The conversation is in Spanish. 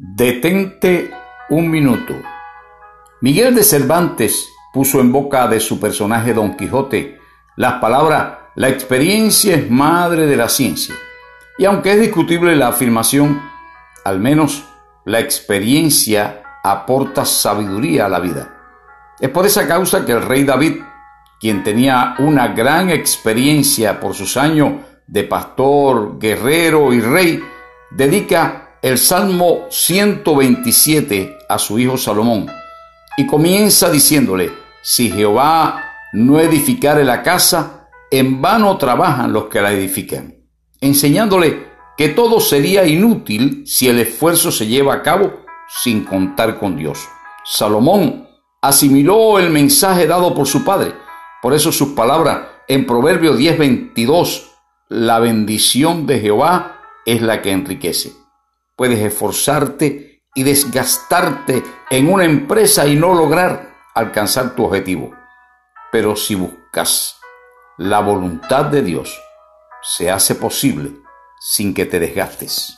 Detente un minuto. Miguel de Cervantes puso en boca de su personaje Don Quijote las palabras la experiencia es madre de la ciencia. Y aunque es discutible la afirmación, al menos la experiencia aporta sabiduría a la vida. Es por esa causa que el rey David, quien tenía una gran experiencia por sus años de pastor, guerrero y rey, dedica el Salmo 127 a su hijo Salomón y comienza diciéndole, si Jehová no edificare la casa, en vano trabajan los que la edifican, enseñándole que todo sería inútil si el esfuerzo se lleva a cabo sin contar con Dios. Salomón asimiló el mensaje dado por su padre, por eso sus palabras en Proverbio 10:22, la bendición de Jehová es la que enriquece. Puedes esforzarte y desgastarte en una empresa y no lograr alcanzar tu objetivo. Pero si buscas la voluntad de Dios, se hace posible sin que te desgastes.